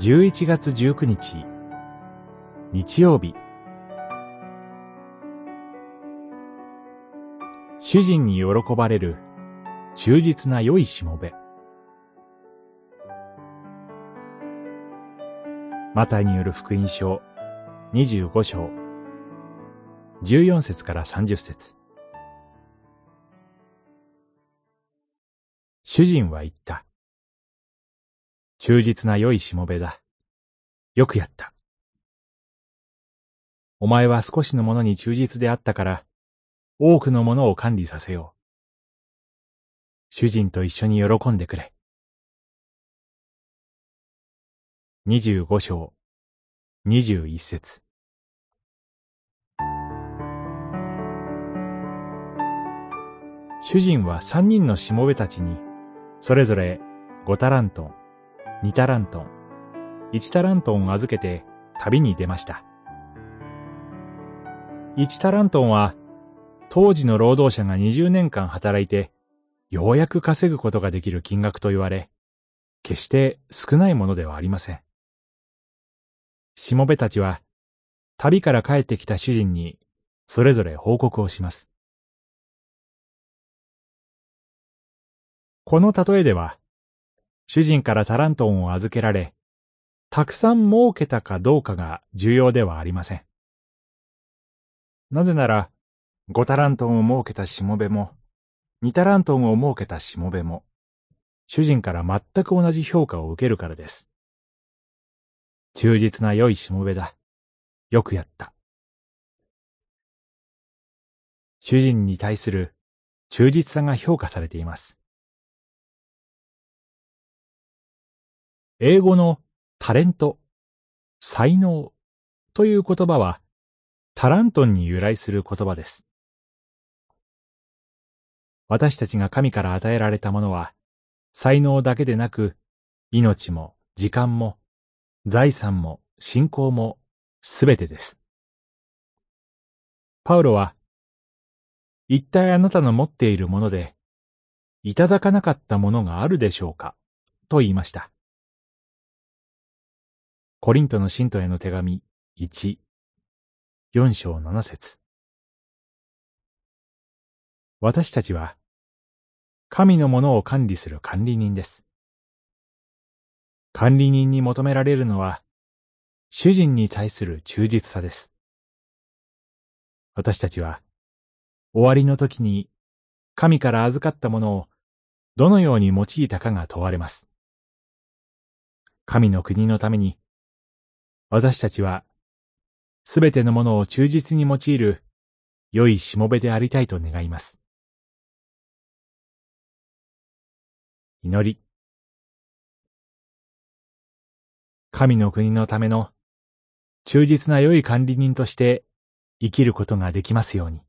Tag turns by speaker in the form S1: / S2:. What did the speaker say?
S1: 11月19日、日曜日。主人に喜ばれる忠実な良いしもべ。マタイによる福音書25章14節から30節主人は言った。忠実な良いしもべだ。よくやった。お前は少しのものに忠実であったから、多くのものを管理させよう。主人と一緒に喜んでくれ。二十五章、二十一節。主人は三人のしもべたちに、それぞれ五タラントン、二タラントン、一タラントンを預けて旅に出ました。一タラントンは、当時の労働者が20年間働いて、ようやく稼ぐことができる金額と言われ、決して少ないものではありません。しもべたちは、旅から帰ってきた主人に、それぞれ報告をします。この例えでは、主人からタラントンを預けられ、たくさん儲けたかどうかが重要ではありません。なぜなら、五タラントンを儲けたしもべも、二タラントンを儲けたしもべも、主人から全く同じ評価を受けるからです。忠実な良いしもべだ。よくやった。主人に対する忠実さが評価されています。英語のタレント、才能という言葉はタラントンに由来する言葉です。私たちが神から与えられたものは才能だけでなく命も時間も財産も信仰もすべてです。パウロは一体あなたの持っているものでいただかなかったものがあるでしょうかと言いました。コリントの信徒への手紙1、4章7節私たちは、神のものを管理する管理人です。管理人に求められるのは、主人に対する忠実さです。私たちは、終わりの時に、神から預かったものを、どのように用いたかが問われます。神の国のために、私たちは、すべてのものを忠実に用いる、良いしもべでありたいと願います。祈り。神の国のための忠実な良い管理人として生きることができますように。